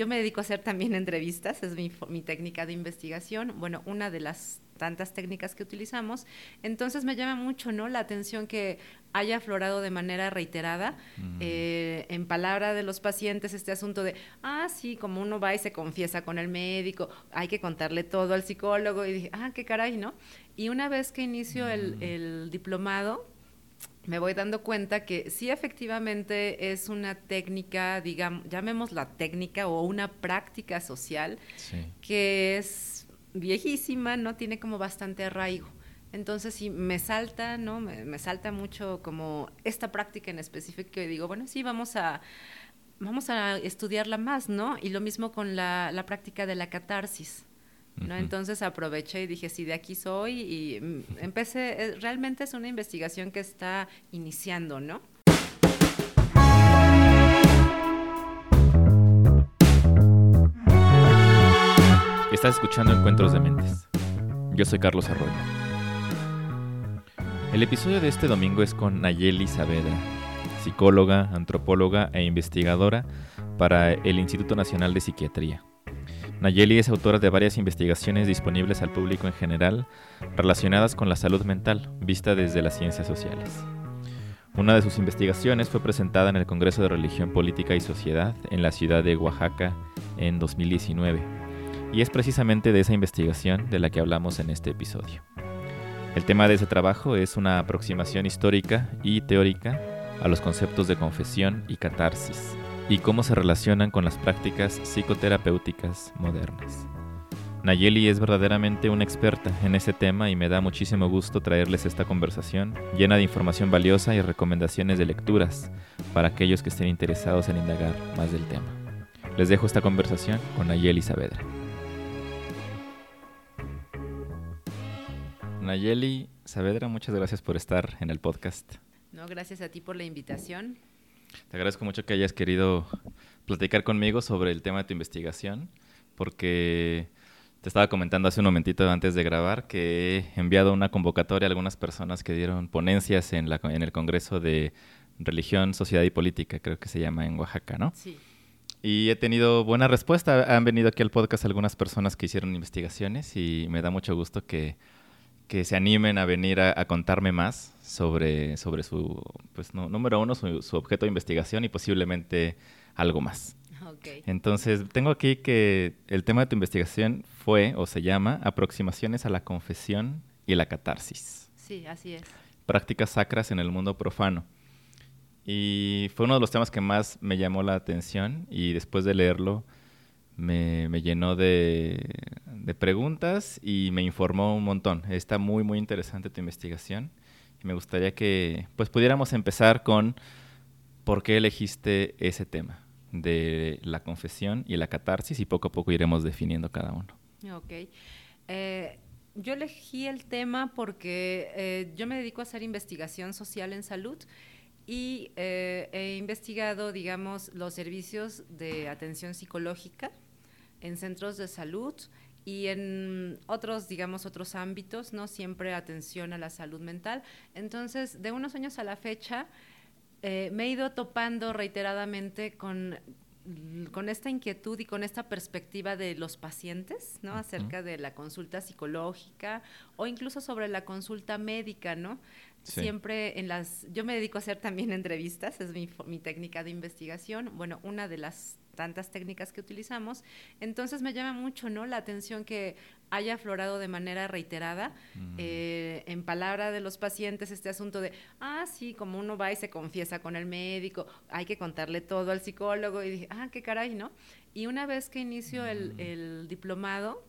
yo me dedico a hacer también entrevistas, es mi, mi técnica de investigación. Bueno, una de las tantas técnicas que utilizamos. Entonces me llama mucho ¿no? la atención que haya aflorado de manera reiterada eh, en palabra de los pacientes este asunto de, ah, sí, como uno va y se confiesa con el médico, hay que contarle todo al psicólogo y dije, ah, qué caray, ¿no? Y una vez que inicio el, el diplomado, me voy dando cuenta que sí efectivamente es una técnica, digamos, llamémosla técnica o una práctica social que es viejísima, ¿no? Tiene como bastante arraigo. Entonces, sí, me salta, ¿no? Me, salta mucho como esta práctica en específico y digo, bueno, sí, vamos a, vamos a estudiarla más, ¿no? Y lo mismo con la, la práctica de la catarsis. ¿No? Entonces aproveché y dije, sí, de aquí soy y mm, empecé, eh, realmente es una investigación que está iniciando, ¿no? Estás escuchando Encuentros de Mentes. Yo soy Carlos Arroyo. El episodio de este domingo es con Nayeli Saavedra, psicóloga, antropóloga e investigadora para el Instituto Nacional de Psiquiatría. Nayeli es autora de varias investigaciones disponibles al público en general relacionadas con la salud mental, vista desde las ciencias sociales. Una de sus investigaciones fue presentada en el Congreso de Religión Política y Sociedad en la ciudad de Oaxaca en 2019 y es precisamente de esa investigación de la que hablamos en este episodio. El tema de ese trabajo es una aproximación histórica y teórica a los conceptos de confesión y catarsis, y cómo se relacionan con las prácticas psicoterapéuticas modernas. Nayeli es verdaderamente una experta en ese tema y me da muchísimo gusto traerles esta conversación llena de información valiosa y recomendaciones de lecturas para aquellos que estén interesados en indagar más del tema. Les dejo esta conversación con Nayeli Saavedra. Nayeli Saavedra, muchas gracias por estar en el podcast. No, gracias a ti por la invitación. Te agradezco mucho que hayas querido platicar conmigo sobre el tema de tu investigación, porque te estaba comentando hace un momentito antes de grabar que he enviado una convocatoria a algunas personas que dieron ponencias en, la, en el Congreso de Religión, Sociedad y Política, creo que se llama en Oaxaca, ¿no? Sí. Y he tenido buena respuesta. Han venido aquí al podcast algunas personas que hicieron investigaciones y me da mucho gusto que que se animen a venir a, contarme más sobre, sobre su, pues número uno, su, objeto de investigación y posiblemente algo más. Entonces, tengo aquí que el tema de tu investigación fue o se llama Aproximaciones a la confesión y la catarsis. Sí, así es. Prácticas sacras en el mundo profano. Y fue uno de los temas que más me llamó la atención y después de leerlo me, llenó de, preguntas y me informó un montón. Está muy, muy interesante tu investigación. Me gustaría que pues pudiéramos empezar con por qué elegiste ese tema de la confesión y la catarsis y poco a poco iremos definiendo cada uno. Ok. Eh, yo elegí el tema porque eh, yo me dedico a hacer investigación social en salud y eh, he investigado, digamos, los servicios de atención psicológica en centros de salud y en otros, digamos, otros ámbitos, ¿no? Siempre atención a la salud mental. Entonces, de unos años a la fecha, eh, me he ido topando reiteradamente con, con esta inquietud y con esta perspectiva de los pacientes, ¿no? Acerca de la consulta psicológica o incluso sobre la consulta médica, ¿no? Siempre en las... Yo me dedico a hacer también entrevistas, es mi, mi técnica de investigación. Bueno, una de las tantas técnicas que utilizamos. Entonces me llama mucho ¿no? la atención que haya aflorado de manera reiterada eh, en palabra de los pacientes este asunto de, ah, sí, como uno va y se confiesa con el médico, hay que contarle todo al psicólogo y dije, ah, qué caray, ¿no? Y una vez que inicio el, el diplomado,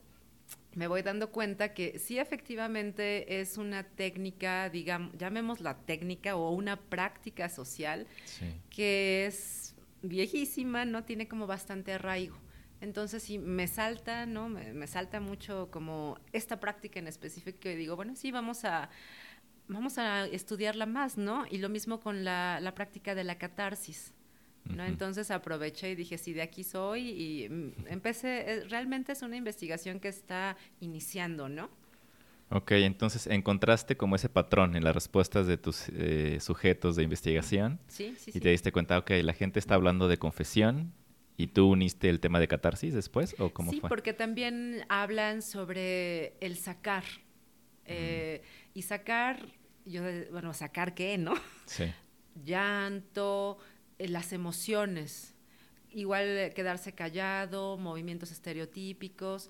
me voy dando cuenta que sí efectivamente es una técnica, digamos, llamémosla técnica o una práctica social que es viejísima, ¿no? Tiene como bastante arraigo. Entonces, sí, me salta, ¿no? Me, salta mucho como esta práctica en específico y digo, bueno, sí, vamos a, vamos a estudiarla más, ¿no? Y lo mismo con la, la práctica de la catarsis, ¿no? Entonces aproveché y dije, sí, de aquí soy y mm, empecé, eh, realmente es una investigación que está iniciando, ¿no? Ok, entonces encontraste como ese patrón en las respuestas de tus eh, sujetos de investigación. Sí, sí, y te diste cuenta, ok, la gente está hablando de confesión ¿Y tú uniste el tema de catarsis después o cómo sí, fue? porque también hablan sobre el sacar. Eh, y sacar, yo, bueno, sacar qué, ¿no? Sí. Llanto, las emociones. Igual quedarse callado, movimientos estereotípicos.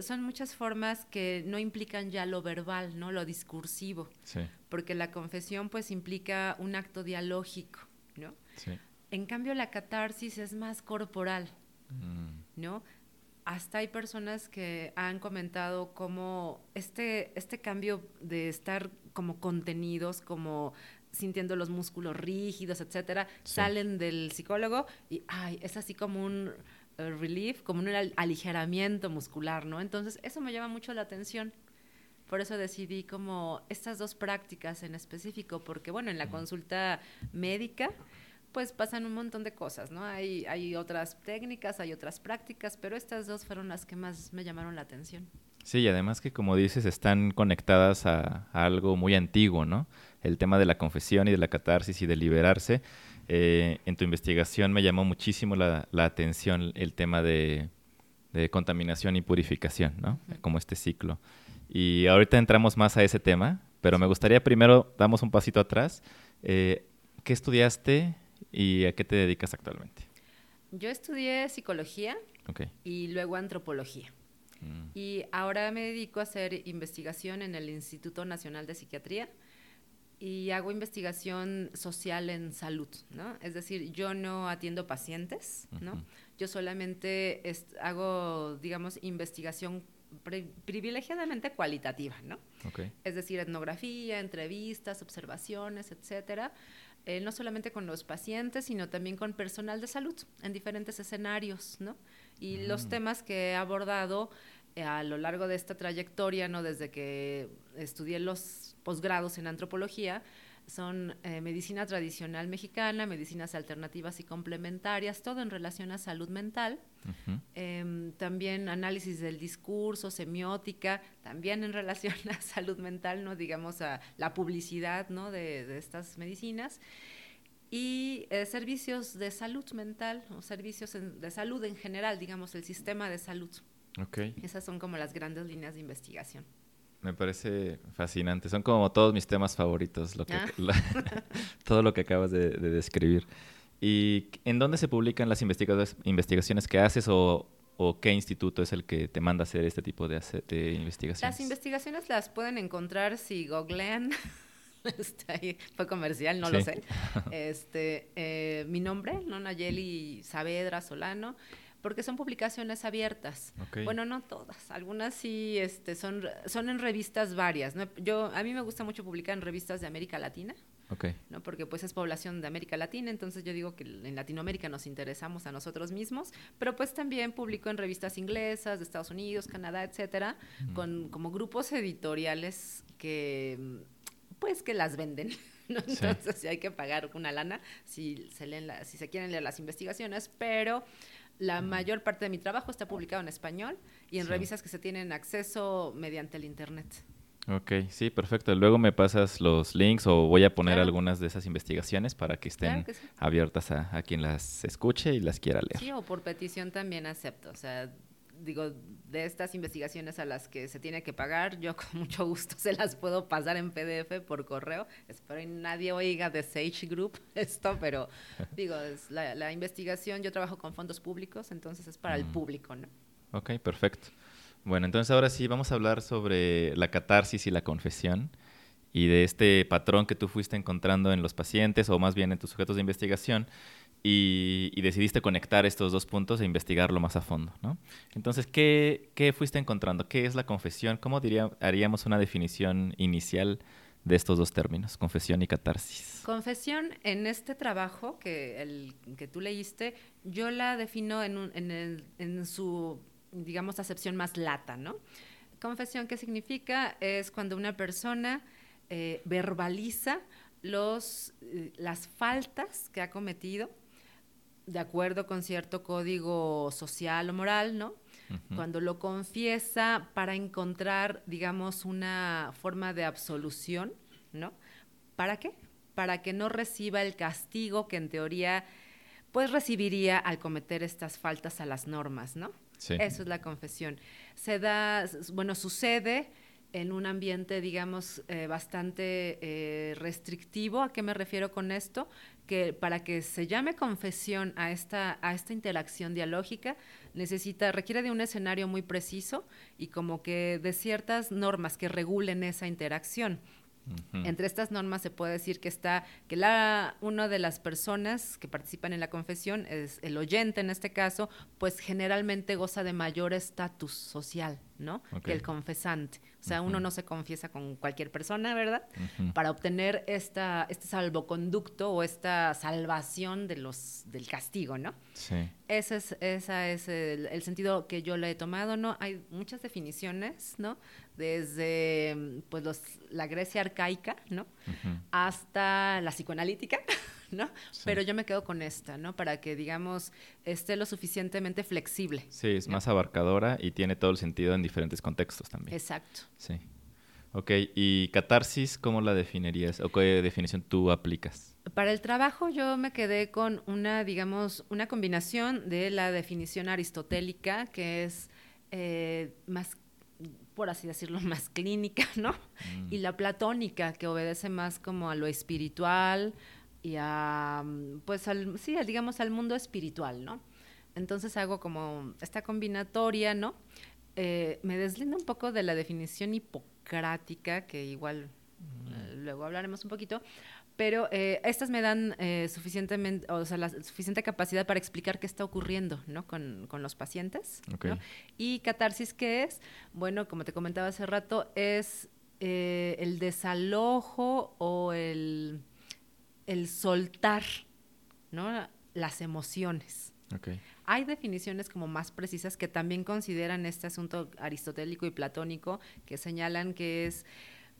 son muchas formas que no implican ya lo verbal, ¿no? Lo discursivo. Sí. Porque la confesión pues implica un acto dialógico, ¿no? Sí. En cambio, la catarsis es más corporal, Mm. ¿no? Hasta hay personas que han comentado cómo este, este cambio de estar como contenidos, como sintiendo los músculos rígidos, etcétera, Sí. salen del psicólogo y ay, es así como un eh, relief, como un al- aligeramiento muscular, ¿no? Entonces, eso me llama mucho la atención. Por eso decidí como estas dos prácticas en específico, porque bueno, en la consulta médica pues pasan un montón de cosas, ¿no? Hay, hay otras técnicas, hay otras prácticas, pero estas dos fueron las que más me llamaron la atención. Sí, y además que como dices, están conectadas a, a algo muy antiguo, ¿no? El tema de la confesión y de la catarsis y de liberarse. Eh, en tu investigación me llamó muchísimo la, la atención el tema de, de contaminación y purificación, ¿no? Como este ciclo. Y ahorita entramos más a ese tema, pero me gustaría primero, damos un pasito atrás. Eh, ¿Qué estudiaste y a qué te dedicas actualmente? Yo estudié psicología y luego antropología. Mm, Y ahora me dedico a hacer investigación en el Instituto Nacional de Psiquiatría y hago investigación social en salud, ¿no? Es decir, yo no atiendo pacientes, ¿no? Ujú. Yo solamente hago, digamos, investigación pri- privilegiadamente cualitativa, ¿no? ok. Es decir, etnografía, entrevistas, observaciones, etcétera. Eh, no solamente con los pacientes, sino también con personal de salud en diferentes escenarios, ¿no? Y los Mm. temas que he abordado a lo largo de esta trayectoria, ¿no? Desde que estudié los posgrados en antropología, son eh, medicina tradicional mexicana, medicinas alternativas y complementarias, todo en relación a salud mental. Em, también análisis del discurso, semiótica, también en relación a salud mental, no digamos a la publicidad ¿no? de, de estas medicinas. Y eh, servicios de salud mental o servicios en- de salud en general, digamos, el sistema de salud. Ok. Esas son como las grandes líneas de investigación. Me parece fascinante. Son como todos mis temas favoritos, lo que, Ah. la- todo lo que acabas de, de describir. ¿Y en dónde se publican las investigaciones, que haces o, o qué instituto es el que te manda a hacer este tipo de, de investigaciones? Las investigaciones las pueden encontrar si googlean. Fue comercial, no Sí. lo sé. Este, eh, mi nombre, ¿no? Nayeli Saavedra Solano, porque son publicaciones abiertas. Ok. Bueno, no todas, algunas sí este, son, son en revistas varias. ¿no? Yo, a mí me gusta mucho publicar en revistas de América Latina. Ok. ¿no? Porque pues es población de América Latina, entonces yo digo que en Latinoamérica nos interesamos a nosotros mismos, pero pues también publico en revistas inglesas de Estados Unidos, Canadá, etcétera, Ujú. con como grupos editoriales que pues que las venden. ¿no? Sí. Entonces sí hay que pagar una lana si se leen la- si se quieren leer las investigaciones, pero la mayor parte de mi trabajo está publicado en español y en Sí. revistas que se tienen acceso mediante el internet. Ok, sí, perfecto. Luego me pasas los links o voy a poner Claro. algunas de esas investigaciones para que estén Claro que sí. abiertas a, a quien las escuche y las quiera leer. Sí, o por petición también acepto. O sea, digo, de estas investigaciones a las que se tiene que pagar, yo con mucho gusto se las puedo pasar en PDF por correo. Espero que nadie oiga de Sage Group esto, pero digo, es la, la investigación, yo trabajo con fondos públicos, entonces es para el Mm. público, ¿no? Ok, perfecto. Bueno, entonces ahora sí vamos a hablar sobre la catarsis y la confesión y de este patrón que tú fuiste encontrando en los pacientes o más bien en tus sujetos de investigación y, decidiste conectar estos dos puntos e investigarlo más a fondo, ¿no? Entonces, ¿qué, qué fuiste encontrando? ¿Qué es la confesión? ¿Cómo diría, haríamos una definición inicial de estos dos términos, confesión y catarsis? Confesión, en este trabajo que, el, que tú leíste, yo la defino en, en su, digamos, acepción más lata, ¿no? Confesión, ¿qué significa? Es cuando una persona eh, verbaliza los, eh, las faltas que ha cometido de acuerdo con cierto código social o moral, ¿no? Cuando lo confiesa para encontrar, digamos, una forma de absolución, ¿no? ¿Para qué? Para que no reciba el castigo que en teoría pues recibiría al cometer estas faltas a las normas, ¿no? Sí. Eso es la confesión. Se da, bueno, sucede en un ambiente, digamos, eh, bastante eh, restrictivo. ¿A qué me refiero con esto? Que para que se llame confesión a esta, a esta interacción dialógica, necesita, requiere de un escenario muy preciso y como que de ciertas normas que regulen esa interacción. Entre estas normas se puede decir que está que la una de las personas que participan en la confesión es el oyente en este caso, pues generalmente goza de mayor estatus social, ¿no? Que el confesante. O sea, uno no se confiesa con cualquier persona, ¿verdad? Para obtener esta, este salvoconducto o esta salvación de los, del castigo, ¿no? Sí. Ese es, esa es el, sentido que yo le he tomado, ¿no? Hay muchas definiciones, ¿no? Desde pues los, la Grecia arcaica, ¿no? Hasta la psicoanalítica, ¿no? Pero yo me quedo con esta, ¿no? Para que, digamos, esté lo suficientemente flexible. Sí, es más abarcadora y tiene todo el sentido en diferentes contextos también. Exacto. Sí. Ok, ¿y catarsis cómo la definirías o qué definición tú aplicas? Para el trabajo yo me quedé con una, digamos, una combinación de la definición aristotélica, que es eh, más por así decirlo, más clínica, ¿no? Mm. Y la platónica, que obedece más como a lo espiritual, y a, mm, pues, al, sí, digamos, al mundo espiritual, ¿no? Entonces hago como esta combinatoria, ¿no? Eh, me deslindo un poco de la definición hipocrática, que igual eh, luego hablaremos un poquito, pero eh, estas me dan suficientemente, o sea, la suficiente capacidad para explicar qué está ocurriendo, ¿no? Con, con los pacientes. ¿no? Y catarsis, ¿qué es? Bueno, como te comentaba hace rato, es el desalojo o el el soltar, ¿no? Las emociones. Hay definiciones como más precisas que también consideran este asunto aristotélico y platónico, que señalan que es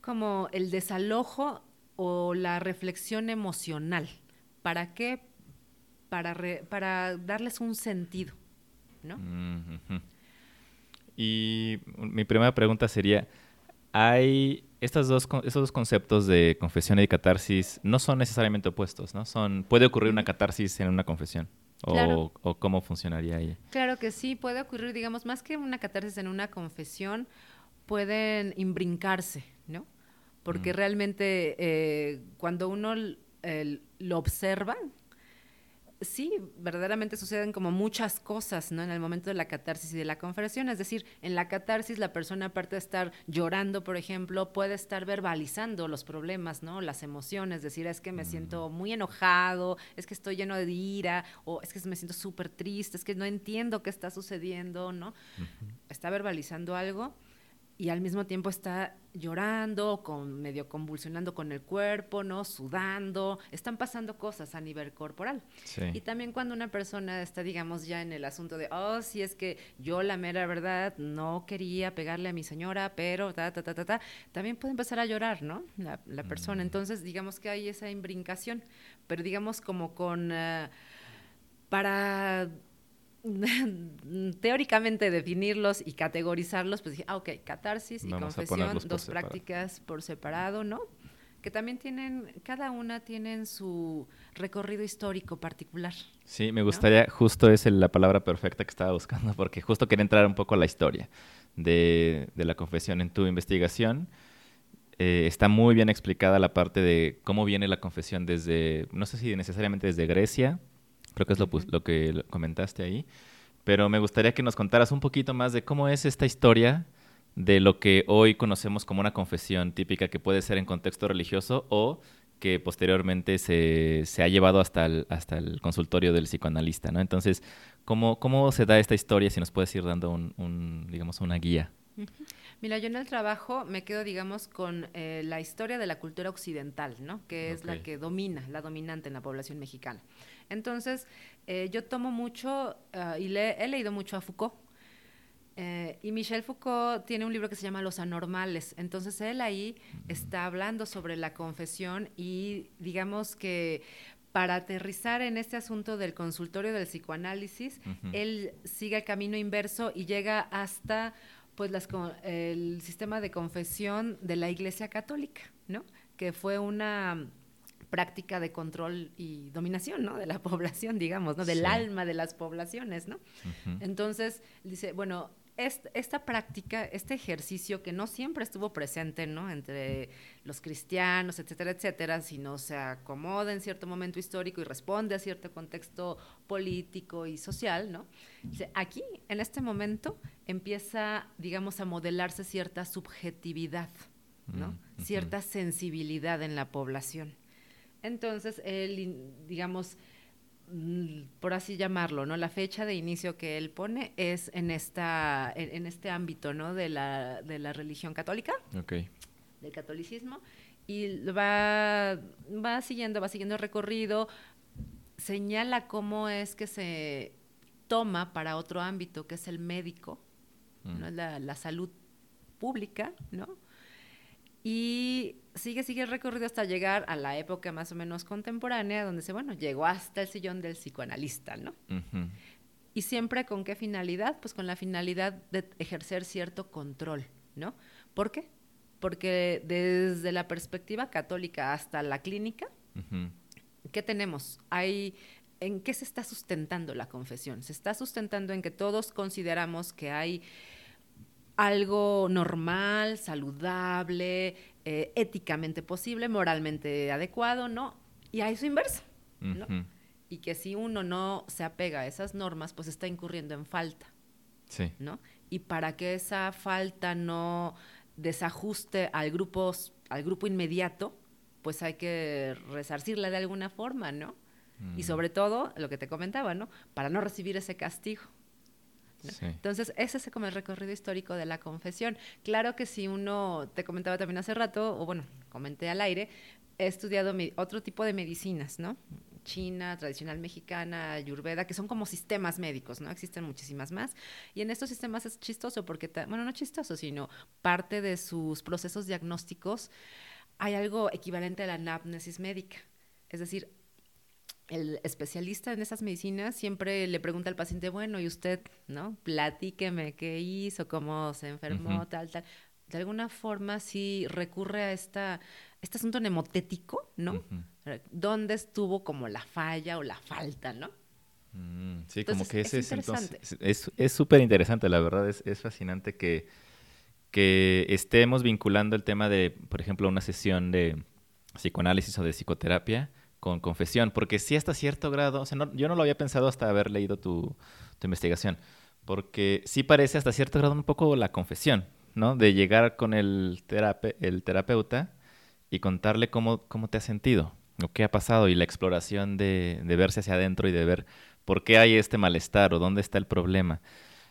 como el desalojo o la reflexión emocional. ¿Para qué? Para, para darles un sentido, ¿no? Y mi primera pregunta sería, ¿hay estas dos, estos dos conceptos de confesión y catarsis no son necesariamente opuestos, ¿no? Son, puede ocurrir una catarsis en una confesión. O, cómo funcionaría ahí. Claro que sí, puede ocurrir, digamos, más que una catarsis en una confesión, pueden imbrincarse, ¿no? Porque mm. realmente eh, cuando uno lo observa, sí, verdaderamente suceden como muchas cosas, ¿no? En el momento de la catarsis y de la confesión. Es decir, en la catarsis la persona, aparte de estar llorando, por ejemplo, puede estar verbalizando los problemas, ¿no? Las emociones, decir, es que me siento muy enojado, es que estoy lleno de ira, o es que me siento súper triste, es que no entiendo qué está sucediendo, ¿no? Está verbalizando algo y al mismo tiempo está llorando, con, medio convulsionando con el cuerpo, ¿no? Sudando, están pasando cosas a nivel corporal. Y también cuando una persona está, digamos, ya en el asunto de, oh, si es que yo la mera verdad no quería pegarle a mi señora, pero ta, ta, ta, ta, ta, también puede empezar a llorar, ¿no? La, persona. Mm. Entonces, digamos que hay esa imbrincación, pero digamos como con... Uh, para teóricamente definirlos y categorizarlos, pues dije, ah, ok, catarsis y confesión, dos prácticas por separado, ¿no? Que también tienen, cada una tienen su recorrido histórico particular. Sí, me gustaría, justo es la palabra perfecta que estaba buscando, porque justo quería entrar un poco a la historia de, la confesión en tu investigación. Eh, está muy bien explicada la parte de cómo viene la confesión desde, no sé si necesariamente desde Grecia, Creo que es lo, lo que comentaste ahí. Pero me gustaría que nos contaras un poquito más de cómo es esta historia de lo que hoy conocemos como una confesión típica que puede ser en contexto religioso o que posteriormente se, se ha llevado hasta el, hasta el consultorio del psicoanalista, ¿no? Entonces, ¿cómo, ¿cómo se da esta historia? Si nos puedes ir dando un, digamos, una guía. Mira, yo en el trabajo me quedo, digamos, con eh, la historia de la cultura occidental, ¿no? Que es la que domina, la dominante en la población mexicana. Entonces, eh, yo tomo mucho ah, y le, he leído mucho a Foucault. Eh, y Michel Foucault tiene un libro que se llama Los Anormales. Entonces él ahí está hablando sobre la confesión y digamos que para aterrizar en este asunto del consultorio del psicoanálisis, él sigue el camino inverso y llega hasta pues las, el sistema de confesión de la Iglesia Católica, ¿no? Que fue una práctica de control y dominación, ¿no? De la población, digamos, ¿no? Del alma de las poblaciones, ¿no? Entonces, dice, bueno, esta práctica, este ejercicio que no siempre estuvo presente, ¿no? Entre los cristianos, etcétera, etcétera, sino se acomoda en cierto momento histórico y responde a cierto contexto político y social, ¿no? Aquí, en este momento, empieza, digamos, a modelarse cierta subjetividad, ¿no? Mm, cierta sensibilidad en la población. Entonces, él, digamos, mm, por así llamarlo, ¿no? La fecha de inicio que él pone es en esta, en, este ámbito, ¿no? De la, de la religión católica. Del catolicismo. Y va, va siguiendo, va siguiendo el recorrido, señala cómo es que se toma para otro ámbito, que es el médico, ¿no? Mm. la, la salud pública, ¿no? Y sigue, sigue el recorrido hasta llegar a la época más o menos contemporánea, donde se, bueno, llegó hasta el sillón del psicoanalista, ¿no? Y siempre con qué finalidad? Pues con la finalidad de ejercer cierto control, ¿no? ¿Por qué? Porque desde la perspectiva católica hasta la clínica, ¿qué tenemos? Hay ¿En qué se está sustentando la confesión? Se está sustentando en que todos consideramos que hay algo normal, saludable, eh, éticamente posible, moralmente adecuado, ¿no? Y hay su inverso, ¿no? Y que si uno no se apega a esas normas, pues está incurriendo en falta, sí. ¿no? Y para que esa falta no desajuste al grupo, al grupo inmediato, pues hay que resarcirla de alguna forma, ¿no? Y sobre todo, lo que te comentaba, ¿no? Para no recibir ese castigo. Entonces, ese es como el recorrido histórico de la confesión. Claro que si uno, te comentaba también hace rato, o bueno, comenté al aire, he estudiado otro tipo de medicinas, ¿no? China, tradicional mexicana, ayurveda, que son como sistemas médicos, ¿no? Existen muchísimas más. Y en estos sistemas es chistoso porque, bueno, no chistoso, sino parte de sus procesos diagnósticos hay algo equivalente a la anamnesis médica. Es decir, el especialista en esas medicinas siempre le pregunta al paciente, bueno, ¿y usted, no? Platíqueme qué hizo, cómo se enfermó, tal, tal. De alguna forma sí recurre a esta, este asunto nemotético, ¿no? ¿Dónde estuvo como la falla o la falta, no? Mm, sí, como que ese es, entonces, es súper interesante, la verdad, es, es fascinante que, que estemos vinculando el tema de, por ejemplo, una sesión de psicoanálisis o de psicoterapia con confesión, porque sí hasta cierto grado, o sea, yo no lo había pensado hasta haber leído tu, investigación, porque sí parece hasta cierto grado un poco la confesión, ¿no? De llegar con el, el terapeuta y contarle cómo, cómo te has sentido, o qué ha pasado, y la exploración de, verse hacia adentro y de ver por qué hay este malestar o dónde está el problema,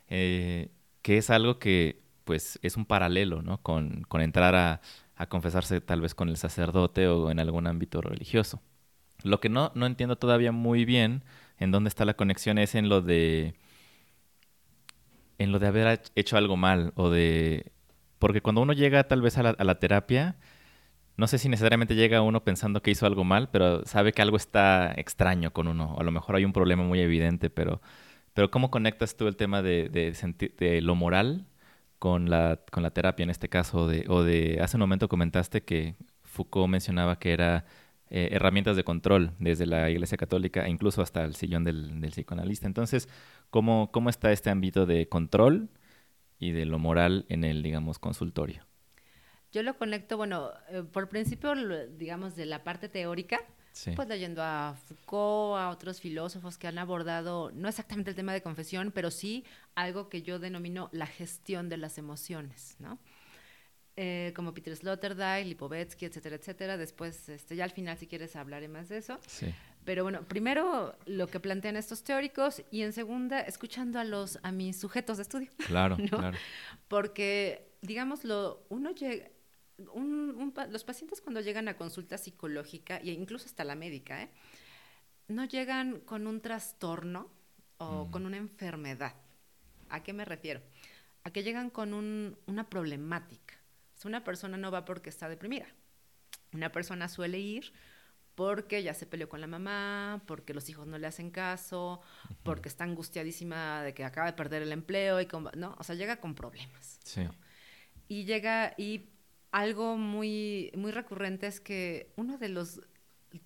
eh, que es algo que pues es un paralelo, ¿no? Con, con entrar a, a confesarse tal vez con el sacerdote o en algún ámbito religioso. Lo que no, no entiendo todavía muy bien en dónde está la conexión es en lo de en lo de haber hecho algo mal o de porque cuando uno llega tal vez a la, terapia no sé si necesariamente llega uno pensando que hizo algo mal, pero sabe que algo está extraño con uno. O a lo mejor hay un problema muy evidente, pero, pero ¿cómo conectas tú el tema de, de, de lo moral con la, con la terapia en este caso? De, o de, hace un momento comentaste que Foucault mencionaba que era eh, herramientas de control desde la Iglesia Católica e incluso hasta el sillón del, psicoanalista. Entonces, ¿cómo, ¿cómo está este ámbito de control y de lo moral en el, digamos, consultorio? Yo lo conecto, bueno, eh, por principio, digamos, de la parte teórica, pues leyendo a Foucault, a otros filósofos que han abordado, no exactamente el tema de confesión, pero sí algo que yo denomino la gestión de las emociones, ¿no? Eh, como Peter Sloterdijk, Lipovetsky, etcétera, etcétera. Después, este, ya al final, si quieres, hablaré más de eso. Sí. Pero bueno, primero lo que plantean estos teóricos y en segunda, escuchando a los a mis sujetos de estudio. Claro, claro. Porque, digámoslo, uno llega, los pacientes cuando llegan a consulta psicológica e incluso hasta la médica, ¿eh? no llegan con un trastorno o mm. con una enfermedad. ¿A qué me refiero? A que llegan con un, una problemática una persona no va porque está deprimida. Una persona suele ir porque ya se peleó con la mamá, porque los hijos no le hacen caso, porque está angustiadísima de que acaba de perder el empleo y no, o sea, llega con problemas. Sí. Y llega y algo muy muy recurrente es que uno de los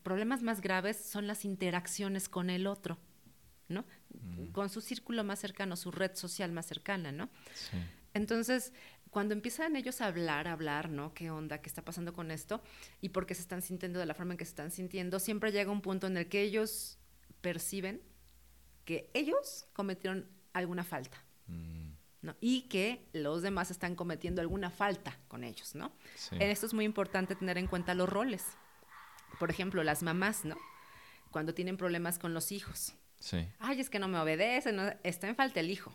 problemas más graves son las interacciones con el otro, ¿no? Con su círculo más cercano, su red social más cercana, ¿no? Sí. Entonces, cuando empiezan ellos a hablar, a hablar, ¿no? ¿Qué onda? ¿Qué está pasando con esto? Y por qué se están sintiendo de la forma en que se están sintiendo, siempre llega un punto en el que ellos perciben que ellos cometieron alguna falta. Mm. ¿no? Y que los demás están cometiendo alguna falta con ellos, ¿no? En esto es muy importante tener en cuenta los roles. Por ejemplo, las mamás, ¿no? Cuando tienen problemas con los hijos. Sí. Ay, es que no me obedece, no, está en falta el hijo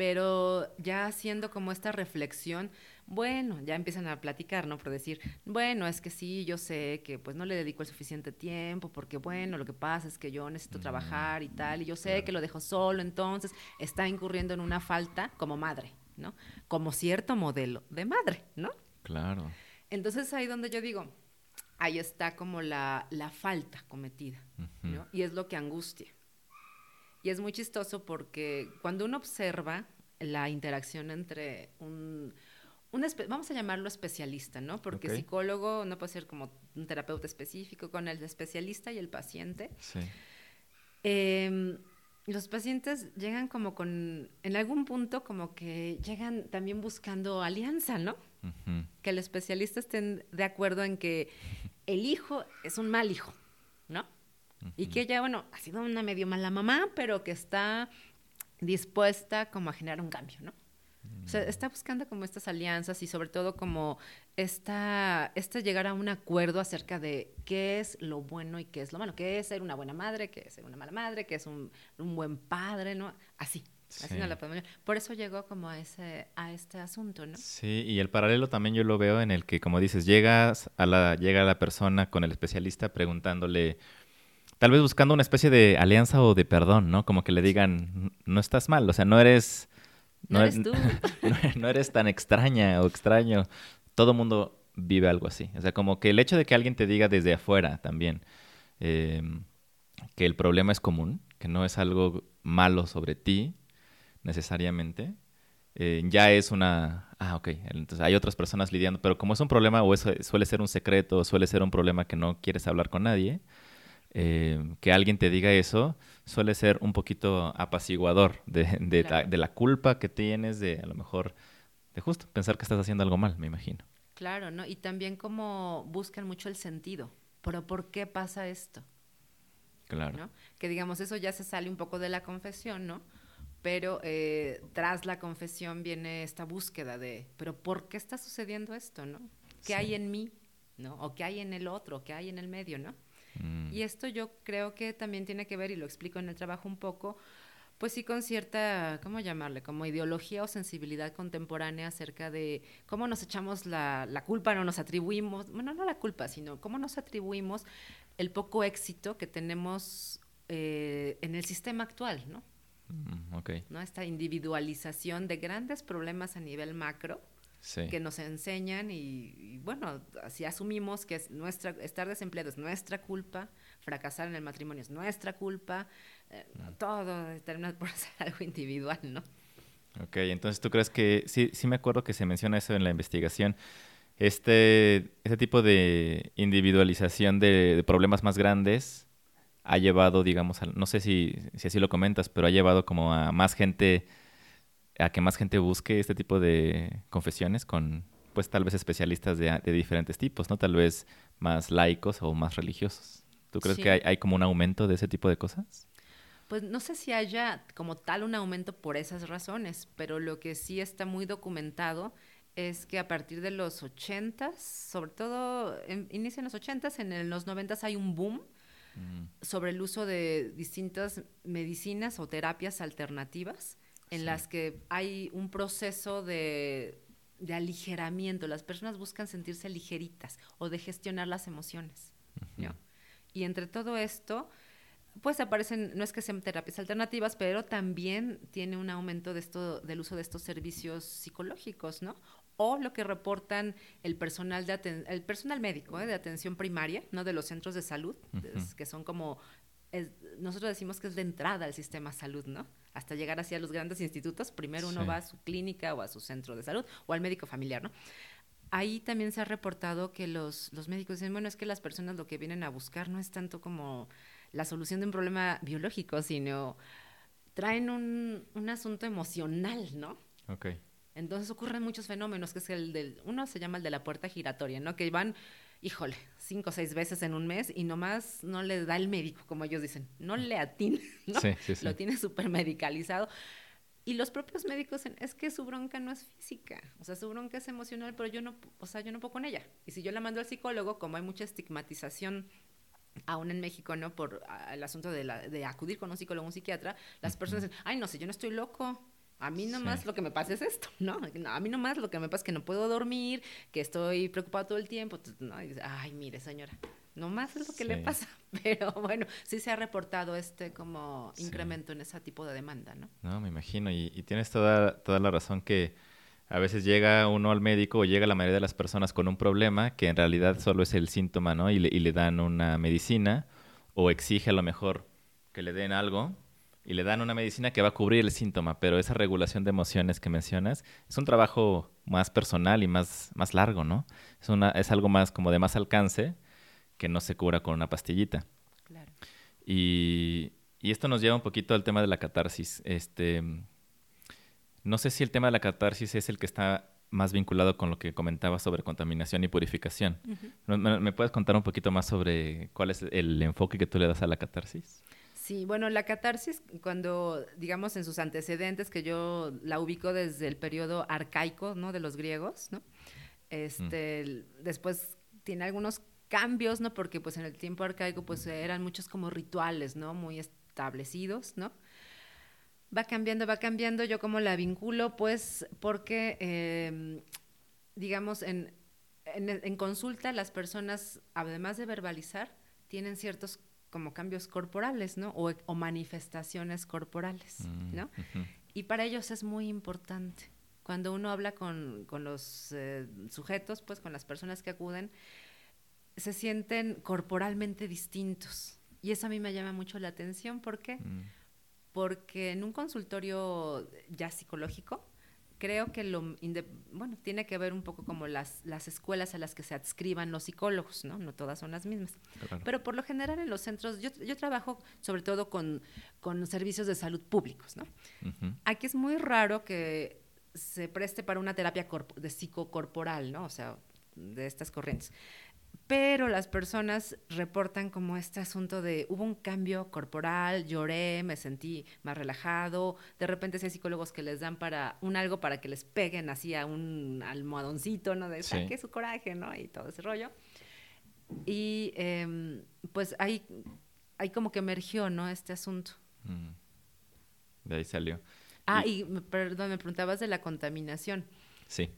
pero ya haciendo como esta reflexión, bueno, ya empiezan a platicar, ¿no? Por decir, bueno, es que sí, yo sé que pues no le dedico el suficiente tiempo, porque bueno, lo que pasa es que yo necesito mm, trabajar y tal, y yo sé que lo dejo solo, entonces está incurriendo en una falta como madre, ¿no? Como cierto modelo de madre, ¿no? Claro. Entonces ahí donde yo digo, ahí está como la, falta cometida, ¿no? Y es lo que angustia. Y es muy chistoso porque cuando uno observa la interacción entre un, vamos a llamarlo especialista, ¿no? Porque psicólogo no puede ser como un terapeuta específico con el especialista y el paciente. Sí. Em, los pacientes llegan como con, en algún punto como que llegan también buscando alianza, ¿no? Que el especialista estén de acuerdo en que el hijo es un mal hijo, ¿no? Y que ella, bueno, ha sido una medio mala mamá, pero que está dispuesta como a generar un cambio, ¿no? O sea, está buscando como estas alianzas y sobre todo como esta, esta llegar a un acuerdo acerca de qué es lo bueno y qué es lo malo, qué es ser una buena madre, qué es ser una mala madre, qué es un, un buen padre, ¿no? Así. Así no la podemos... Por eso llegó como a, ese, a este asunto, ¿no? Sí, y el paralelo también yo lo veo en el que, como dices, llegas a la, llega la persona con el especialista preguntándole tal vez buscando una especie de alianza o de perdón, ¿no? Como que le digan, no estás mal, o sea, no eres... No, eres tú. no eres tan extraña o extraño. Todo mundo vive algo así. O sea, como que el hecho de que alguien te diga desde afuera también em, que el problema es común, que no es algo malo sobre ti necesariamente, eh, ya es una... Ah, ok. Entonces hay otras personas lidiando, pero como es un problema o eso suele ser un secreto o suele ser un problema que no quieres hablar con nadie, eh, que alguien te diga eso suele ser un poquito apaciguador de, la, culpa que tienes de a lo mejor de justo pensar que estás haciendo algo mal, me imagino. Claro, ¿no? Y también como buscan mucho el sentido. Pero ¿por qué pasa esto? Claro. Que digamos, eso ya se sale un poco de la confesión, ¿no? Pero eh, tras la confesión viene esta búsqueda de, pero ¿por qué está sucediendo esto, no? ¿Qué hay en mí, no? O qué hay en el otro, qué hay en el medio, ¿no? Mm. Y esto yo creo que también tiene que ver, y lo explico en el trabajo un poco, pues sí con cierta, ¿cómo llamarle? Como ideología o sensibilidad contemporánea acerca de cómo nos echamos la, la, culpa, no nos atribuimos, bueno, no la culpa, sino cómo nos atribuimos el poco éxito que tenemos eh, en el sistema actual, ¿no? Mm, okay. ¿no? Esta individualización de grandes problemas a nivel macro que nos enseñan y, bueno, así asumimos que es nuestra, estar desempleado es nuestra culpa, fracasar en el matrimonio es nuestra culpa, eh, todo termina por ser algo individual, ¿no? Ok, entonces tú crees que, sí, sí me acuerdo que se menciona eso en la investigación, este, este tipo de individualización de, problemas más grandes ha llevado, digamos, no sé si, si así lo comentas, pero ha llevado como a más gente a que más gente busque este tipo de confesiones con, pues tal vez especialistas de, diferentes tipos, ¿no? Tal vez más laicos o más religiosos. ¿Tú crees que hay, hay, como un aumento de ese tipo de cosas? Pues no sé si haya como tal un aumento por esas razones, pero lo que sí está muy documentado es que a partir de los 80 sobre todo en, inicia en los 80 en los 90 hay un boom mm. sobre el uso de distintas medicinas o terapias alternativas en las que hay un proceso de, aligeramiento. Las personas buscan sentirse ligeritas o de gestionar las emociones. Y entre todo esto, pues aparecen, no es que sean terapias alternativas, pero también tiene un aumento de esto, del uso de estos servicios psicológicos, ¿no? O lo que reportan el personal, de el personal médico ¿eh? de atención primaria, ¿no? De los centros de salud, que son como nosotros decimos que es de entrada al sistema salud, ¿no? Hasta llegar hacia los grandes institutos, primero uno va a su clínica o a su centro de salud o al médico familiar, ¿no? ahí también se ha reportado que los, los médicos dicen, bueno, es que las personas lo que vienen a buscar no es tanto como la solución de un problema biológico, sino traen un, un asunto emocional, ¿no? Ok. Entonces ocurren muchos fenómenos, que es el del, uno se llama el de la puerta giratoria, ¿no? Que van, híjole, cinco o seis veces en un mes y nomás no le da el médico, como ellos dicen, no le atina, ¿no? Sí, sí, sí. Lo tiene súper medicalizado. Y los propios médicos dicen, es que su bronca no es física, o sea, su bronca es emocional, pero yo no, o sea, yo no puedo con ella. Y si yo la mando al psicólogo, como hay mucha estigmatización aún en México, ¿no? Por el asunto de, la, de acudir con un psicólogo o un psiquiatra, las personas dicen, ay, no sé, yo no estoy loco. A mí nomás Sí. lo que me pasa es esto, ¿no? No, A mí nomás lo que me pasa es que no puedo dormir, que estoy preocupado todo el tiempo. Y dice, ay, mire, señora, nomás es lo que le pasa. Pero bueno, sí se ha reportado este como Sí. incremento en ese tipo de demanda, ¿no? No, me imagino. Y, y tienes toda, toda la razón que a veces llega uno al médico o llega la mayoría de las personas con un problema que en realidad solo es el síntoma, ¿no? Y le, y le dan una medicina o exige a lo mejor que le den algo y le dan una medicina que va a cubrir el síntoma, pero esa regulación de emociones que mencionas es un trabajo más personal y más, más largo, ¿no? Es, una, es algo más como de más alcance que no se cura con una pastillita. Claro. Y, y esto nos lleva un poquito al tema de la catarsis. Este, no sé si el tema de la catarsis es el que está más vinculado con lo que comentabas sobre contaminación y purificación. ¿Me, me- me puedes contar un poquito más sobre cuál es el enfoque que tú le das a la catarsis? Sí, bueno, la catarsis, cuando, digamos, en sus antecedentes, que yo la ubico desde el periodo arcaico, ¿no? De los griegos, ¿no? Este, el- después tiene algunos cambios, ¿no? Porque, pues, en el tiempo arcaico, pues, eran muchos como rituales, ¿no? Muy establecidos, ¿no? Va cambiando, va cambiando. Yo como la vinculo, pues, porque, eh, digamos, en, en, en consulta las personas, además de verbalizar, tienen ciertos como cambios corporales, ¿no? O, o manifestaciones corporales, Mm, ¿no? ujú. Y para ellos es muy importante. Cuando uno habla con, con los eh, sujetos, pues con las personas que acuden, se sienten corporalmente distintos. Y eso a mí me llama mucho la atención. ¿Por qué? Mm, Porque en un consultorio ya psicológico, creo que lo, bueno, tiene que ver un poco como las, las escuelas a las que se adscriban los psicólogos, ¿no? No todas son las mismas. claro. Pero por lo general en los centros, yo, yo trabajo sobre todo con, con servicios de salud públicos, ¿no? Aquí es muy raro que se preste para una terapia de psicocorporal, ¿no? O sea, de estas corrientes. Pero las personas reportan como este asunto de hubo un cambio corporal, lloré, me sentí más relajado. De repente sí hay psicólogos que les dan para un algo para que les peguen así a un almohadoncito, ¿no? De Sí. saque su coraje, ¿no? Y todo ese rollo. Y em, pues ahí, ahí como que emergió, ¿no? Este asunto. Mm. De ahí salió. Ah, Y- y perdón, me preguntabas de la contaminación. Sí.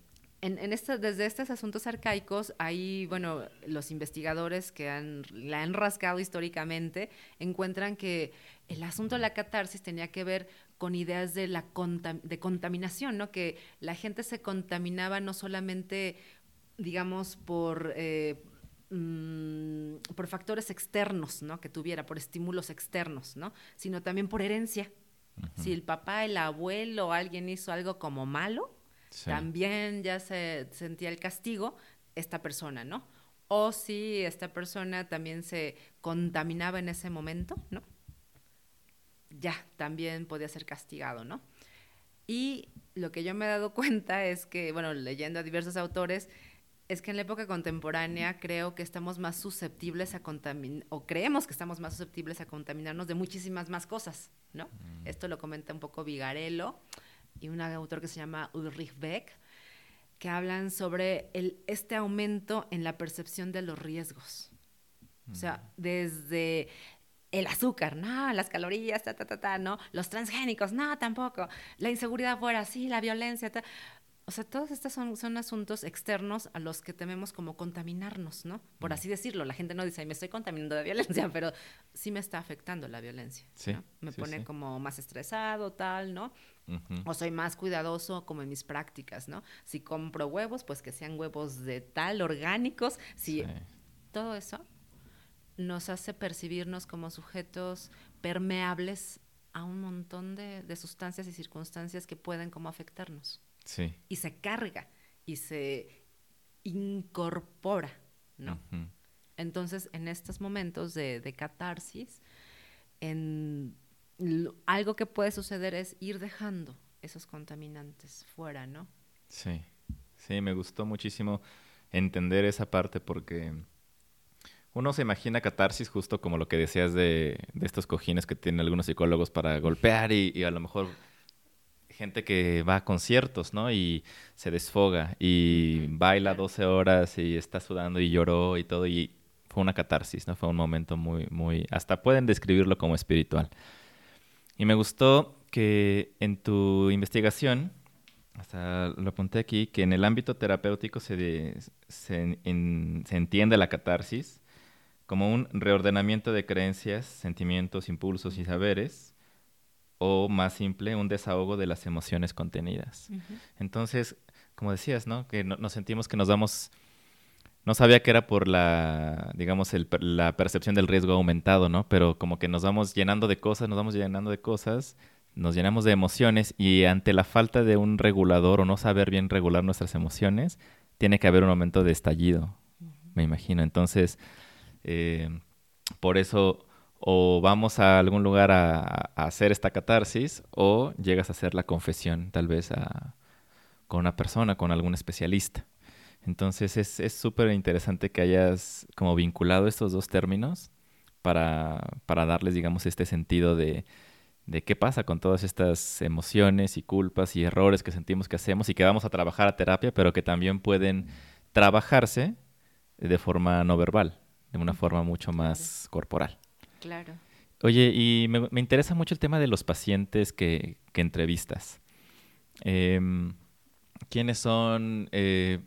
En, en esta- desde estos asuntos arcaicos, hay, bueno, los investigadores que han, la han rascado históricamente, encuentran que el asunto de la catarsis tenía que ver con ideas de la contam- de contaminación, ¿no? Que la gente se contaminaba no solamente, digamos, por, eh, mm, por factores externos, ¿no? Que tuviera, por estímulos externos, ¿no? Sino también por herencia. Si el papá, el abuelo, alguien hizo algo como malo, Sí. también ya se sentía el castigo esta persona, ¿no? O si esta persona también se contaminaba en ese momento, ¿no? Ya, también podía ser castigado, ¿no? Y lo que yo me he dado cuenta es que, bueno, leyendo a diversos autores, es que en la época contemporánea creo que estamos más susceptibles a contaminar, o creemos que estamos más susceptibles a contaminarnos de muchísimas más cosas, ¿no? Esto lo comenta un poco Vigarello y un autor que se llama Ulrich Beck, que hablan sobre el, este aumento en la percepción de los riesgos. O sea, desde el azúcar, no, las calorías, ta, ta, ta, ta, no, los transgénicos, no, tampoco, la inseguridad fuera, sí, la violencia, ta. O sea, todos estos son, son asuntos externos a los que tememos como contaminarnos, ¿no? Por así decirlo. La gente no dice, "Ay, me estoy contaminando de violencia, pero sí me está afectando la violencia. Sí, ¿no? Me sí, pone sí. como más estresado, tal, ¿no? Ujú. O soy más cuidadoso como en mis prácticas, ¿no? Si compro huevos, pues que sean huevos de tal, orgánicos. Si Sí. todo eso nos hace percibirnos como sujetos permeables a un montón de, de sustancias y circunstancias que pueden como afectarnos. Sí. Y se carga y se incorpora, ¿no? Entonces, en estos momentos de, de catarsis, en, algo que puede suceder es ir dejando esos contaminantes fuera, ¿no? Sí, sí, me gustó muchísimo entender esa parte porque uno se imagina catarsis justo como lo que decías de, estos cojines que tienen algunos psicólogos para golpear y, a lo mejor gente que va a conciertos, ¿no? Y se desfoga y baila 12 horas y está sudando y lloró y todo y fue una catarsis, ¿no? Fue un momento muy, muy, hasta pueden describirlo como espiritual. Y me gustó que en tu investigación, hasta lo apunté aquí, que en el ámbito terapéutico se, se, se entiende la catarsis como un reordenamiento de creencias, sentimientos, impulsos y saberes, o más simple, un desahogo de las emociones contenidas. Entonces, como decías, ¿no? Que nos sentimos que nos damos... No sabía que era por la, digamos, la percepción del riesgo aumentado, ¿no? Pero como que nos vamos llenando de cosas, nos vamos llenando de cosas, nos llenamos de emociones y ante la falta de un regulador o no saber bien regular nuestras emociones, tiene que haber un momento de estallido, me imagino. Entonces, eh, por eso o vamos a algún lugar a, hacer esta catarsis o llegas a hacer la confesión tal vez con una persona, con algún especialista. Entonces es súper interesante que hayas como vinculado estos dos términos para, para darles, digamos, este sentido de, de qué pasa con todas estas emociones y culpas y errores que sentimos que hacemos y que vamos a trabajar a terapia, pero que también pueden trabajarse de forma no verbal de una forma mucho más corporal. Claro. Oye, y me, interesa mucho el tema de los pacientes que, entrevistas. Em, ¿Quiénes son? Eh,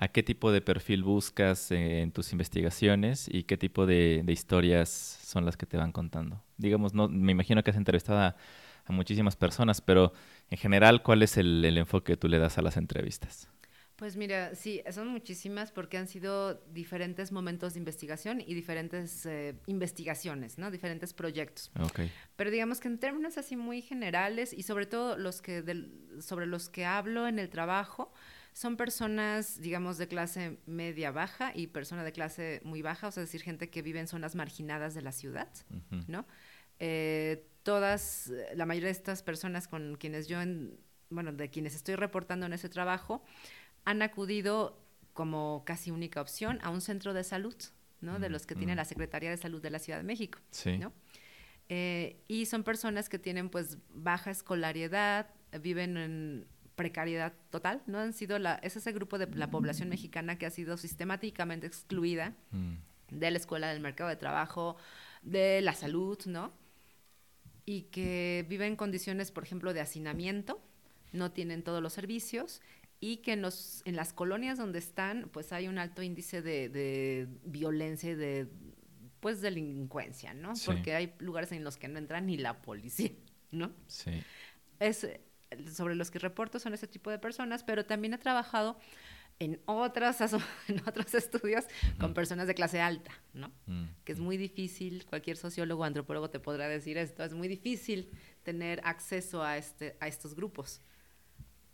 ¿A qué tipo de perfil buscas en tus investigaciones y qué tipo de, historias son las que te van contando? Digamos, no, me imagino que has entrevistado a, muchísimas personas, pero en general, ¿cuál es el enfoque que tú le das a las entrevistas? Pues mira, sí, son muchísimas porque han sido diferentes momentos de investigación y diferentes eh, investigaciones, ¿no? Diferentes proyectos. Okay. Pero digamos que en términos así muy generales y sobre todo los que sobre los que hablo en el trabajo son personas, digamos, de clase media baja y personas de clase muy baja, o sea, es decir, gente que vive en zonas marginadas de la ciudad, ¿no? Eh, todas, la mayoría de estas personas con quienes yo, en, bueno, de quienes estoy reportando en ese trabajo, han acudido como casi única opción a un centro de salud, ¿no? De los que tiene la Secretaría de Salud de la Ciudad de México, ¿no? Eh, y son personas que tienen pues baja escolaridad, viven en precariedad total, ¿no? Han sido la, es ese grupo de la población mexicana que ha sido sistemáticamente excluida mm. de la escuela, del mercado de trabajo, de la salud, ¿no? Y que viven en condiciones, por ejemplo, de hacinamiento, no tienen todos los servicios y que en, los, en las colonias donde están, pues hay un alto índice de, de violencia y de, pues, delincuencia, ¿no? Porque hay lugares en los que no entra ni la policía, ¿no? Sí. Es, sobre los que reporto son ese tipo de personas, pero también he trabajado en, otras, en otros estudios con personas de clase alta, ¿no? Mm, que es mm. muy difícil, cualquier sociólogo o antropólogo te podrá decir esto, es muy difícil tener acceso a, este, a estos grupos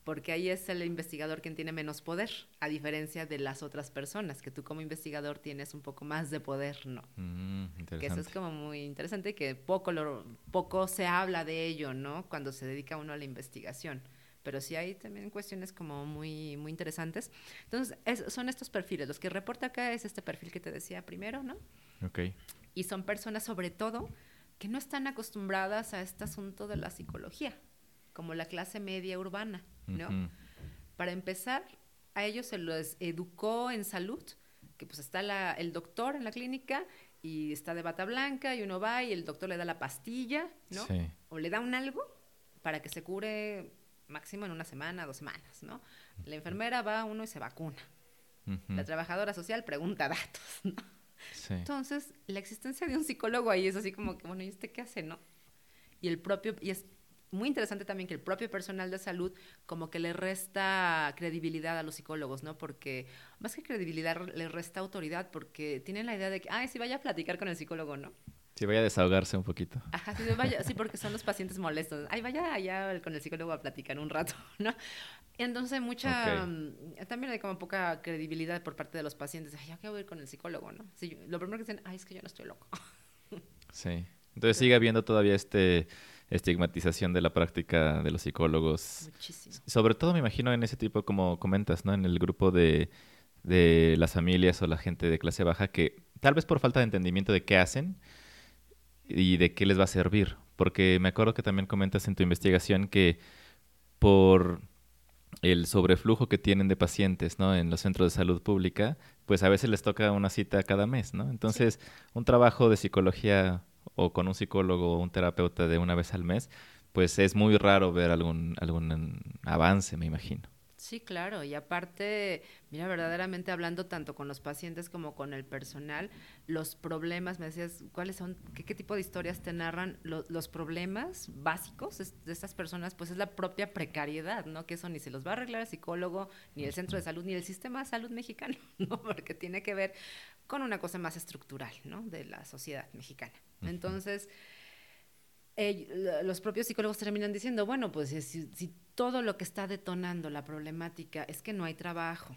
porque ahí es el investigador quien tiene menos poder, a diferencia de las otras personas, que tú como investigador tienes un poco más de poder, ¿no? Mm, que eso es como muy interesante que poco, lo, poco se habla de ello, ¿no? Cuando se dedica uno a la investigación. Pero sí hay también cuestiones como muy, muy interesantes. Entonces, son estos perfiles. Los que reporta acá es este perfil que te decía primero, ¿no? Ok. Y son personas, sobre todo, que no están acostumbradas a este asunto de la psicología, como la clase media urbana ¿no? Para empezar, a ellos se los educó en salud, que pues está la, el doctor en la clínica y está de bata blanca y uno va y el doctor le da la pastilla, ¿no? O le da un algo para que se cure máximo en una semana, dos semanas, ¿no? La enfermera va uno y se vacuna. La trabajadora social pregunta datos, ¿no? Entonces, la existencia de un psicólogo ahí es así como que, bueno, ¿y usted qué hace, no? Y el propio, y es muy interesante también que el propio personal de salud como que le resta credibilidad a los psicólogos, ¿no? Porque más que credibilidad le resta autoridad porque tienen la idea de que, ay, sí vaya a platicar con el psicólogo, ¿no? Sí, vaya a desahogarse un poquito. Ajá, sí, vaya, sí, porque son los pacientes molestos. Ay, vaya allá con el psicólogo a platicar un rato, ¿no? Entonces mucha, mm, también hay como poca credibilidad por parte de los pacientes. Ay, voy a ir con el psicólogo, ¿no? lo primero que dicen, ay, es que yo no estoy loco. Sí. Entonces sigue habiendo todavía este estigmatización de la práctica de los psicólogos. Muchísimo. Sobre todo me imagino en ese tipo, como comentas, ¿no? En el grupo de, de las familias o la gente de clase baja que tal vez por falta de entendimiento de qué hacen y de qué les va a servir. Porque me acuerdo que también comentas en tu investigación que por el sobreflujo que tienen de pacientes ¿no? en los centros de salud pública, pues a veces les toca una cita cada mes, ¿no? Entonces, un trabajo de psicología o con un psicólogo o un terapeuta de una vez al mes, pues es muy raro ver algún, algún avance, me imagino. Sí, claro, y aparte, mira, verdaderamente hablando tanto con los pacientes como con el personal, los problemas, me decías, ¿cuáles son, qué, tipo de historias te narran? los problemas básicos de estas personas, pues es la propia precariedad, ¿no? Que eso ni se los va a arreglar el psicólogo, ni el centro de salud, ni el sistema de salud mexicano, ¿no? Porque tiene que ver con una cosa más estructural, ¿no? De la sociedad mexicana. Entonces, los propios psicólogos terminan diciendo, bueno, pues si, todo lo que está detonando la problemática es que no hay trabajo,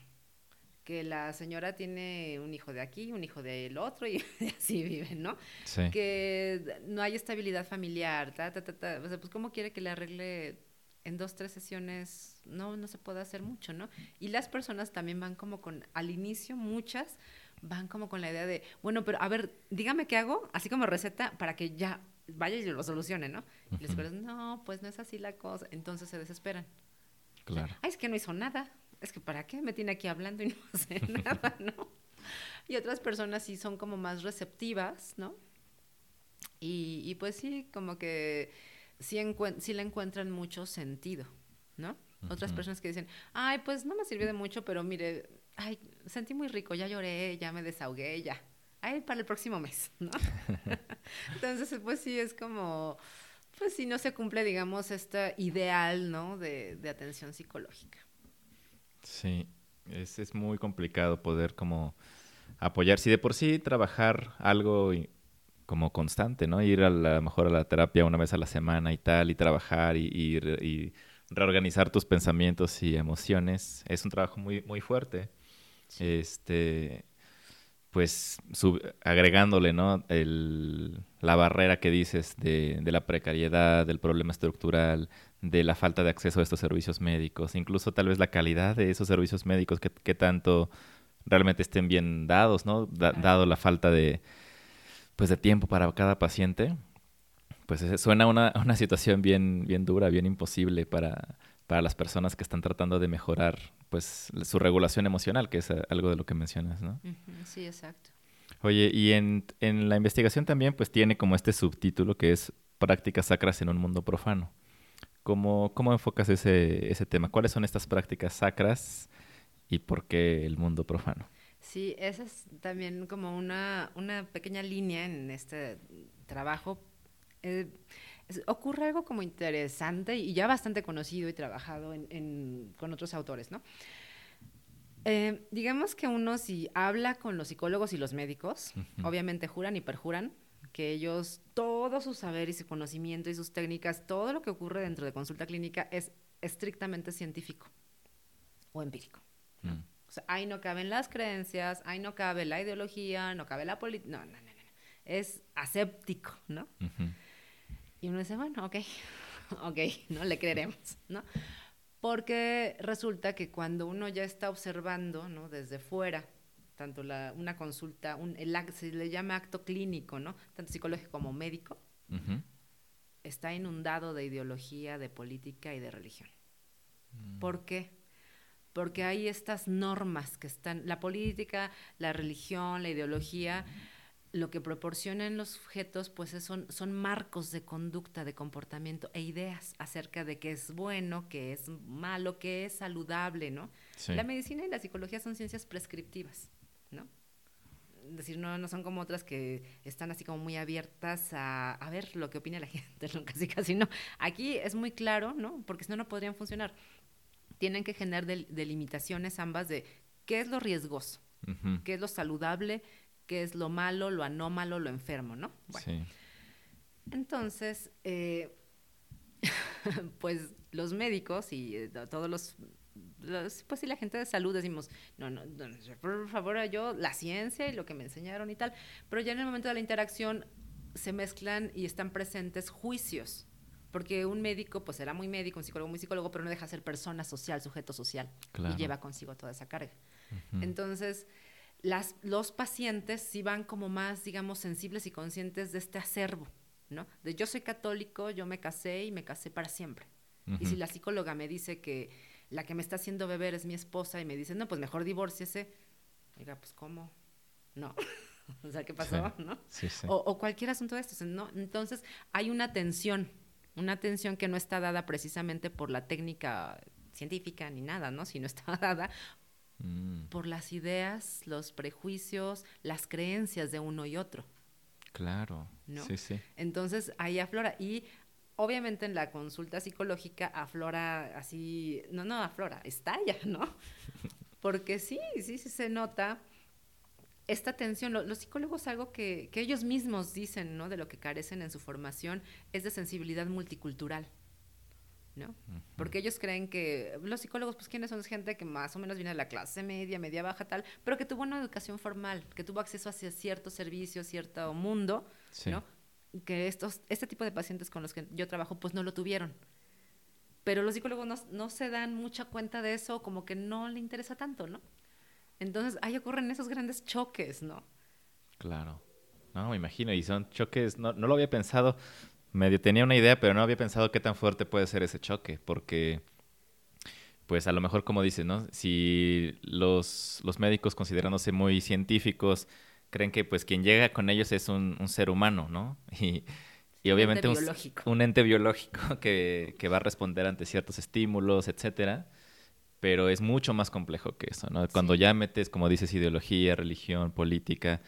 que la señora tiene un hijo de aquí, un hijo del otro y así viven, ¿no? Sí. Que no hay estabilidad familiar, ta, ta, ta, ta. O sea, pues ¿cómo quiere que le arregle en dos, tres sesiones? No, no se puede hacer mucho, ¿no? Y las personas también van como con, al inicio, muchas van como con la idea de, bueno, pero a ver, dígame qué hago, así como receta, para que ya vaya y lo solucione, ¿no? Y les dicen, no, pues no es así la cosa. Entonces se desesperan. Claro. Ay, es que no hizo nada. Es que ¿para qué me tiene aquí hablando y no hace nada, no? Y otras personas sí son como más receptivas, ¿no? Y, y pues sí, como que sí, sí le encuentran mucho sentido, ¿no? Otras personas que dicen, ay, pues no me sirvió de mucho, pero mire, ay, sentí muy rico, ya lloré, ya me desahogué, ya ay, para el próximo mes, ¿no? Entonces, pues sí, es como, pues sí, no se cumple, digamos, este ideal, ¿no? De, atención psicológica. Sí, es, es, muy complicado poder como apoyar, si de por sí trabajar algo como constante, ¿no? Ir a lo mejor a la terapia una vez a la semana y tal, y trabajar y, y, reorganizar tus pensamientos y emociones, es un trabajo muy, muy fuerte. Este, pues agregándole, ¿no? El, la barrera que dices de, de, la precariedad, del problema estructural, de la falta de acceso a estos servicios médicos, incluso tal vez la calidad de esos servicios médicos que, tanto realmente estén bien dados, ¿no? dado la falta de, pues, de tiempo para cada paciente, pues suena una, una situación bien, bien dura, bien imposible para, para las personas que están tratando de mejorar pues su regulación emocional, que es eh, algo de lo que mencionas, ¿no? Sí, exacto. Oye, y en, en, la investigación también pues tiene como este subtítulo que es Prácticas sacras en un mundo profano. ¿Cómo, cómo enfocas ese, ese tema? ¿Cuáles son estas prácticas sacras y por qué el mundo profano? Sí, esa es también como una, una pequeña línea en este trabajo. Eh, ocurre algo como interesante y ya bastante conocido y trabajado con otros autores, ¿no? Eh, digamos que uno si habla con los psicólogos y los médicos, obviamente juran y perjuran que ellos, todo su saber y su conocimiento y sus técnicas, todo lo que ocurre dentro de consulta clínica es estrictamente científico o empírico. Mm. O sea, ahí no caben las creencias, ahí no cabe la ideología, no cabe la política, no, no, no, no, es aséptico, ¿no? Y uno dice, bueno, ok, ok, no le creeremos, ¿no? Porque resulta que cuando uno ya está observando, ¿no? Desde fuera, tanto la, una consulta, un, el, se le llama acto clínico, ¿no? Tanto psicológico como médico, está inundado de ideología, de política y de religión. Mm. ¿Por qué? Porque hay estas normas que están, la política, la religión, la ideología, lo que proporcionan los sujetos pues son, son marcos de conducta, de comportamiento e ideas acerca de qué es bueno, qué es malo, qué es saludable, ¿no? La medicina y la psicología son ciencias prescriptivas, ¿no? Es decir, no, no son como otras que están así como muy abiertas a, a ver lo que opina la gente, ¿no? casi casi no. Aquí es muy claro, ¿no? Porque si no, no podrían funcionar. Tienen que generar delimitaciones ambas de qué es lo riesgoso, qué es lo saludable, qué es lo malo, lo anómalo, lo enfermo, ¿no? Bueno. Sí. Entonces, eh, pues los médicos y eh, todos los, pues sí, la gente de salud decimos, no, no, por favor, yo la ciencia y lo que me enseñaron y tal, pero ya en el momento de la interacción se mezclan y están presentes juicios. Porque un médico, pues será muy médico, un psicólogo muy psicólogo, pero no deja de ser persona social, sujeto social. Y lleva consigo toda esa carga. Entonces, las, los pacientes sí van como más, digamos, sensibles y conscientes de este acervo, ¿no? De yo soy católico, yo me casé y me casé para siempre. Y si la psicóloga me dice que la que me está haciendo beber es mi esposa y me dice, no, pues mejor divórciese, oiga, pues ¿cómo? No. o sea, ¿qué pasó? ¿no? O, cualquier asunto de estos. ¿no? Entonces, hay una tensión, una tensión que no está dada precisamente por la técnica científica ni nada, ¿no? Sino está dada mm. por las ideas, los prejuicios, las creencias de uno y otro. Claro. ¿no? Sí, sí. Entonces, ahí aflora. Y obviamente en la consulta psicológica aflora así, no, no aflora, estalla, ¿no? Porque sí, sí, sí se nota esta tensión. Los, psicólogos algo que, que, ellos mismos dicen, ¿no? De lo que carecen en su formación es de sensibilidad multicultural. ¿No? Porque ellos creen que los psicólogos, pues, ¿quiénes son? Es gente que más o menos viene de la clase media, media baja, tal, pero que tuvo una educación formal, que tuvo acceso a ciertos servicios, cierto mundo, ¿no? que estos, este tipo de pacientes con los que yo trabajo pues no lo tuvieron. Pero los psicólogos no, no se dan mucha cuenta de eso, como que no le interesa tanto, ¿no? Entonces ahí ocurren esos grandes choques, ¿no? Claro. No, me imagino. Y son choques, no, no lo había pensado, medio tenía una idea, pero no había pensado qué tan fuerte puede ser ese choque, porque pues a lo mejor como dices, ¿no? Si los, los médicos considerándose muy científicos creen que pues quien llega con ellos es un, ser humano, ¿no? Y, obviamente un, un, ente biológico que, que, va a responder ante ciertos estímulos, etcétera. Pero es mucho más complejo que eso, ¿no? Cuando ya metes, como dices, ideología, religión, política,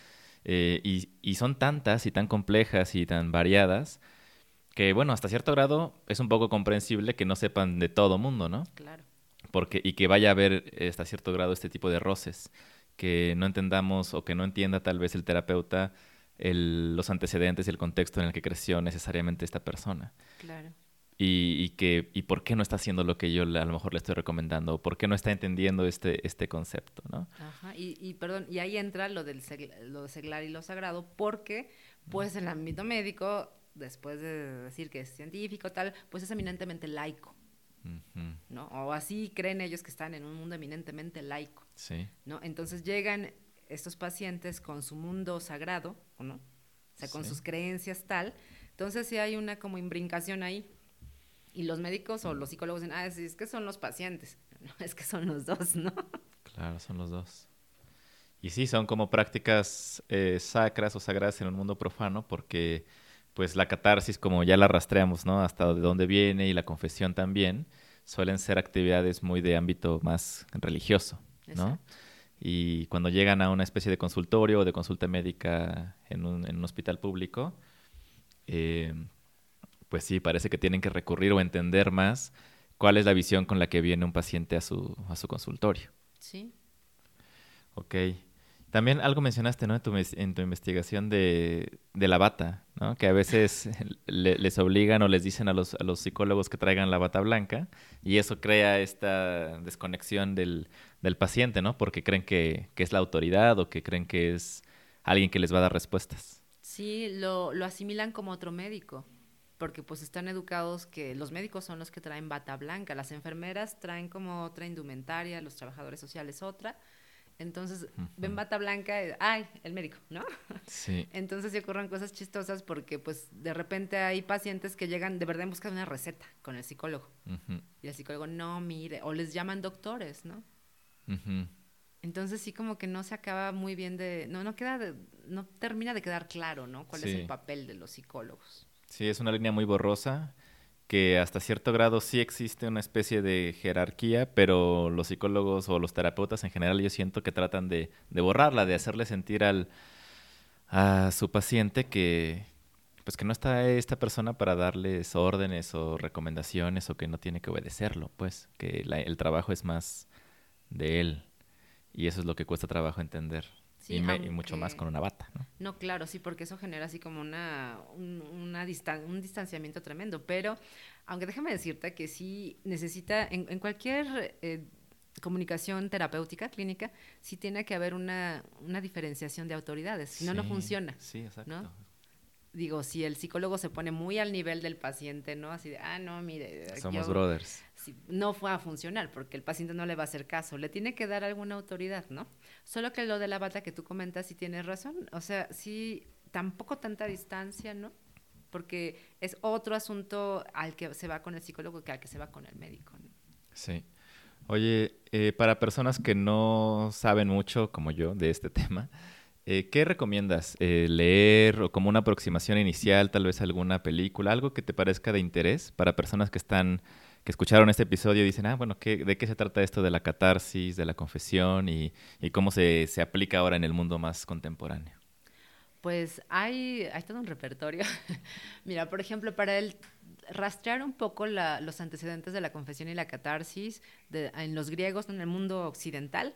eh, y, y, son tantas y tan complejas y tan variadas que, bueno, hasta cierto grado es un poco comprensible que no sepan de todo mundo, ¿no? Claro. Porque, y que vaya a haber hasta cierto grado este tipo de roces que no entendamos o que no entienda tal vez el terapeuta los antecedentes y el contexto en el que creció necesariamente esta persona. Claro. Y, y, que, y por qué no está haciendo lo que yo a lo mejor le estoy recomendando, o por qué no está entendiendo este, este concepto, ¿no? Ajá, y, y perdón, y ahí entra lo del lo seglar y lo sagrado, porque pues en el ámbito médico, después de decir que es científico, tal, pues es eminentemente laico. ¿no? O así creen ellos que están en un mundo eminentemente laico. Sí. ¿no? Entonces llegan estos pacientes con su mundo sagrado, ¿no? O sea, con sus creencias tal. Entonces sí hay una como imbrincación ahí. Y los médicos o los psicólogos dicen, ah, es, que son los pacientes. No, es que son los dos, ¿no? Claro, son los dos. Y sí, son como prácticas eh, sacras o sagradas en un mundo profano porque pues la catarsis, como ya la rastreamos, ¿no? Hasta de dónde viene y la confesión también, suelen ser actividades muy de ámbito más religioso, ¿no? Y cuando llegan a una especie de consultorio o de consulta médica en un, hospital público, eh, pues sí, parece que tienen que recurrir o entender más cuál es la visión con la que viene un paciente a su, a su consultorio. Sí. Ok. También algo mencionaste, ¿no? En tu, en tu investigación de, la bata, ¿no? Que a veces les obligan o les dicen a los, a los psicólogos que traigan la bata blanca y eso crea esta desconexión del, paciente, ¿no? Porque creen que, que, es la autoridad o que creen que es alguien que les va a dar respuestas. Sí, lo, lo asimilan como otro médico porque pues están educados que los médicos son los que traen bata blanca, las enfermeras traen como otra indumentaria, los trabajadores sociales otra, entonces, ven bata blanca, ay, el médico, ¿no? Sí. Entonces se ocurren cosas chistosas porque, pues, de repente hay pacientes que llegan de verdad en busca de una receta con el psicólogo. Y el psicólogo, no, mire, o les llaman doctores, ¿no? Entonces sí como que no se acaba muy bien de, no, no queda, no termina de quedar claro, ¿no? ¿Cuál es el papel de los psicólogos? Sí, es una línea muy borrosa que hasta cierto grado sí existe una especie de jerarquía, pero los psicólogos o los terapeutas en general yo siento que tratan de, borrarla, de hacerle sentir al, a su paciente que pues que no está esta persona para darles órdenes o recomendaciones o que no tiene que obedecerlo, pues que el trabajo es más de él y eso es lo que cuesta trabajo entender. Y, mucho más con una bata, ¿no? No, claro, sí, porque eso genera así como una, un, una un distanciamiento tremendo, pero aunque déjame decirte que sí necesita, en, cualquier eh, comunicación terapéutica, clínica, sí tiene que haber una, una diferenciación de autoridades, si no, no funciona. Sí, exacto digo, si el psicólogo se pone muy al nivel del paciente, ¿no? Así de, ah, no, mire. Somos brothers. no fue a funcionar porque el paciente no le va a hacer caso. Le tiene que dar alguna autoridad, ¿no? Solo que lo de la bata que tú comentas, sí tienes razón. O sea, sí, tampoco tanta distancia, ¿no? Porque es otro asunto al que se va con el psicólogo que al que se va con el médico, ¿no? Sí. Oye, eh, para personas que no saben mucho, como yo, de este tema, eh, ¿Qué recomiendas? Eh, ¿Leer o como una aproximación inicial, tal vez alguna película, algo que te parezca de interés para personas que están, que escucharon este episodio y dicen, ah, bueno, ¿de qué se trata esto de la catarsis, de la confesión y, cómo se, aplica ahora en el mundo más contemporáneo? Pues hay, hay todo un repertorio. Mira, por ejemplo, para el rastrear un poco los antecedentes de la confesión y la catarsis en los griegos, en el mundo occidental,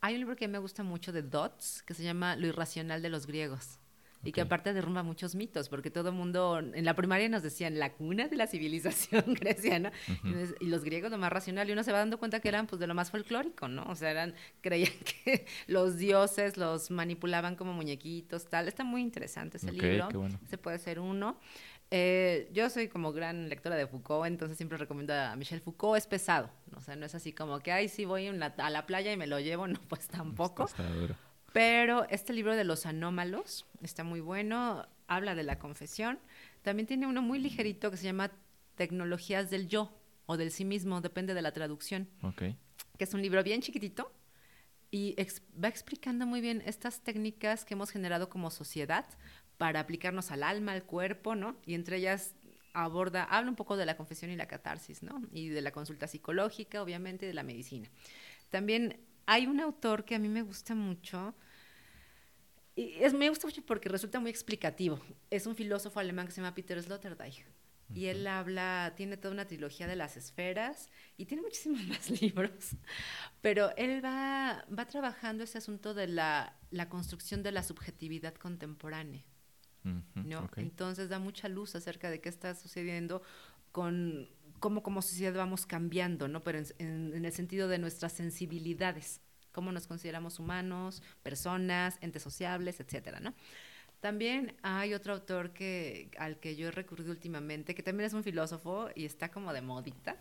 hay un libro que me gusta mucho de Dots, que se llama Lo irracional de los griegos. Y que aparte derrumba muchos mitos, porque todo el mundo, en la primaria nos decían la cuna de la civilización greciana, y los griegos lo más racional, y uno se va dando cuenta que eran pues de lo más folclórico, ¿no? O sea, eran, creían que los dioses los manipulaban como muñequitos, tal. Está muy interesante ese libro, se puede ser uno. Eh, yo soy como gran lectora de Foucault, entonces siempre recomiendo a Michel Foucault. Es pesado, o sea, no es así como que, ay, sí voy a la playa y me lo llevo, no, pues tampoco. Pero este libro de los anómalos está muy bueno, habla de la confesión. También tiene uno muy ligerito que se llama Tecnologías del Yo o del sí mismo, depende de la traducción. Okay. Que es un libro bien chiquitito y va explicando muy bien estas técnicas que hemos generado como sociedad para aplicarnos al alma, al cuerpo, ¿no? Y entre ellas aborda, habla un poco de la confesión y la catarsis, ¿no? Y de la consulta psicológica, obviamente, y de la medicina. También hay un autor que a mí me gusta mucho, y es, me gusta mucho porque resulta muy explicativo. Es un filósofo alemán que se llama Peter Sloterdijk. Y él habla, tiene toda una trilogía de las esferas y tiene muchísimos más libros, pero él va, va trabajando ese asunto de la, la construcción de la subjetividad contemporánea. ¿No? Entonces da mucha luz acerca de qué está sucediendo con cómo como sociedad vamos cambiando, ¿no? Pero en, el sentido de nuestras sensibilidades, cómo nos consideramos humanos, personas, entes sociables, etcétera, ¿no? También hay otro autor que, al que yo he recurrido últimamente, que también es un filósofo y está como de modita,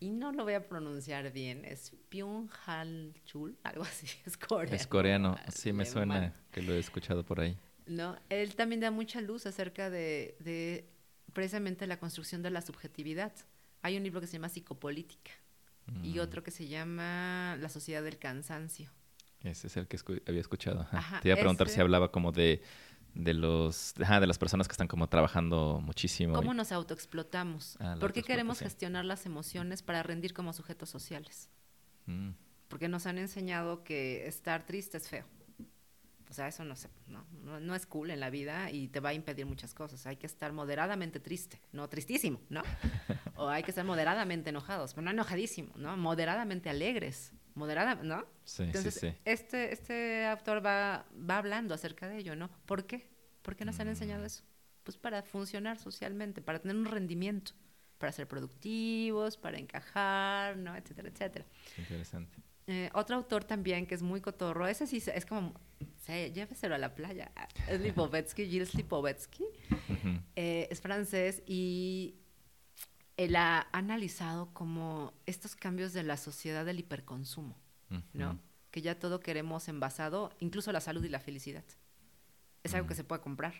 y no lo voy a pronunciar bien, es Pyung Hal Chul, algo así, es coreano. Es coreano, sí me suena que lo he escuchado por ahí. ¿No? Él también da mucha luz acerca de, precisamente la construcción de la subjetividad. Hay un libro que se llama Psicopolítica y mm. otro que se llama La sociedad del cansancio. Ese es el que había escuchado. Te iba a preguntar si hablaba como de, de los de las personas que están como trabajando muchísimo. ¿Cómo nos autoexplotamos? Ah, ¿Por qué queremos gestionar las emociones para rendir como sujetos sociales? Mm. Porque nos han enseñado que estar triste es feo. O sea, eso no, se, no, no, es cool en la vida y te va a impedir muchas cosas. Hay que estar moderadamente triste, no tristísimo, ¿no? o hay que estar moderadamente enojados, pero no enojadísimo, ¿no? Moderadamente alegres, moderada, ¿no? Sí, Entonces, sí, sí. Este, este autor va, va hablando acerca de ello, ¿no? ¿Por qué? ¿Por qué nos han enseñado mm. eso? Pues para funcionar socialmente, para tener un rendimiento, para ser productivos, para encajar, ¿no? Etcétera, etcétera. Interesante. Eh, otro autor también que es muy cotorro, ese sí es como, sí, lléveselo a la playa, es Lipovetsky, Gilles Lipovetsky, eh, es francés y él ha analizado como estos cambios de la sociedad del hiperconsumo, ¿no? Que ya todo queremos envasado, incluso la salud y la felicidad. Es algo que se puede comprar,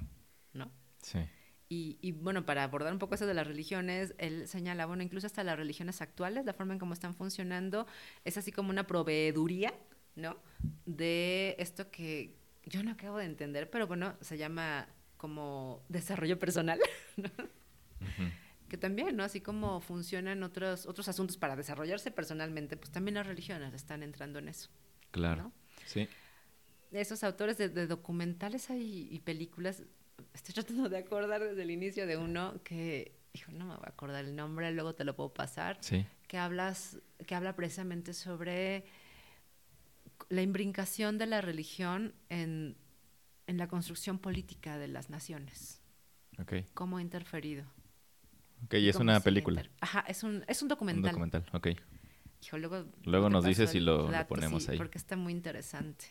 ¿no? Sí. Y, bueno, para abordar un poco eso de las religiones, él señala, bueno, incluso hasta las religiones actuales, la forma en cómo están funcionando, es así como una proveeduría, ¿no? De esto que yo no acabo de entender, pero bueno, se llama como desarrollo personal, ¿no? Que también, ¿no? Así como funcionan otros, otros asuntos para desarrollarse personalmente, pues también las religiones están entrando en eso. Claro. Sí. Esos autores de, documentales y películas estoy tratando de acordar desde el inicio de uno que, hijo, no me voy a acordar el nombre, luego te lo puedo pasar, sí. que, hablas, que habla precisamente sobre la imbrincación de la religión en, en la construcción política de las naciones. Ok. Cómo ha interferido. Ok, y es una película. inter- Ajá, es un, es un Un documental. documental, ok. Hijo, luego, Luego nos dices el lo- lo ponemos sí, ahí. Porque está muy interesante.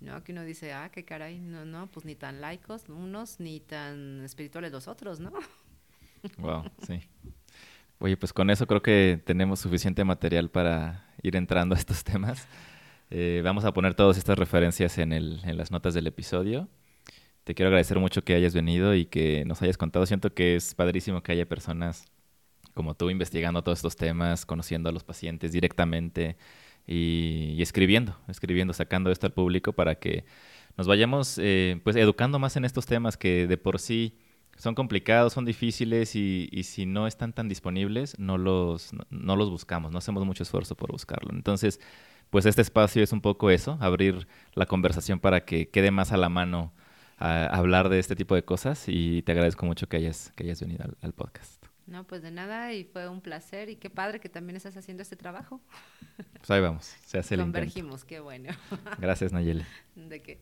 ¿No? Que uno dice, ah, qué caray, no, no, pues ni tan laicos unos, ni tan espirituales los otros, ¿no? Wow, sí. Oye, pues con eso creo que tenemos suficiente material para ir entrando a estos temas. Eh, vamos a poner todas estas referencias en, las notas del episodio. Te quiero agradecer mucho que hayas venido y que nos hayas contado. Siento que es padrísimo que haya personas como tú investigando todos estos temas, conociendo a los pacientes directamente y, escribiendo, escribiendo, sacando esto al público para que nos vayamos eh, pues educando más en estos temas que de por sí son complicados, son difíciles y, si no están tan disponibles, no los, no los buscamos, no hacemos mucho esfuerzo por buscarlo. Entonces, pues este espacio es un poco eso, abrir la conversación para que quede más a la mano a, hablar de este tipo de cosas y te agradezco mucho que hayas, que hayas venido al, al podcast. No, pues de nada, y fue un placer, y qué padre que también estás haciendo este trabajo. Pues ahí vamos, se hace el intento. Convergimos, qué bueno. Gracias, Nayeli. ¿De qué?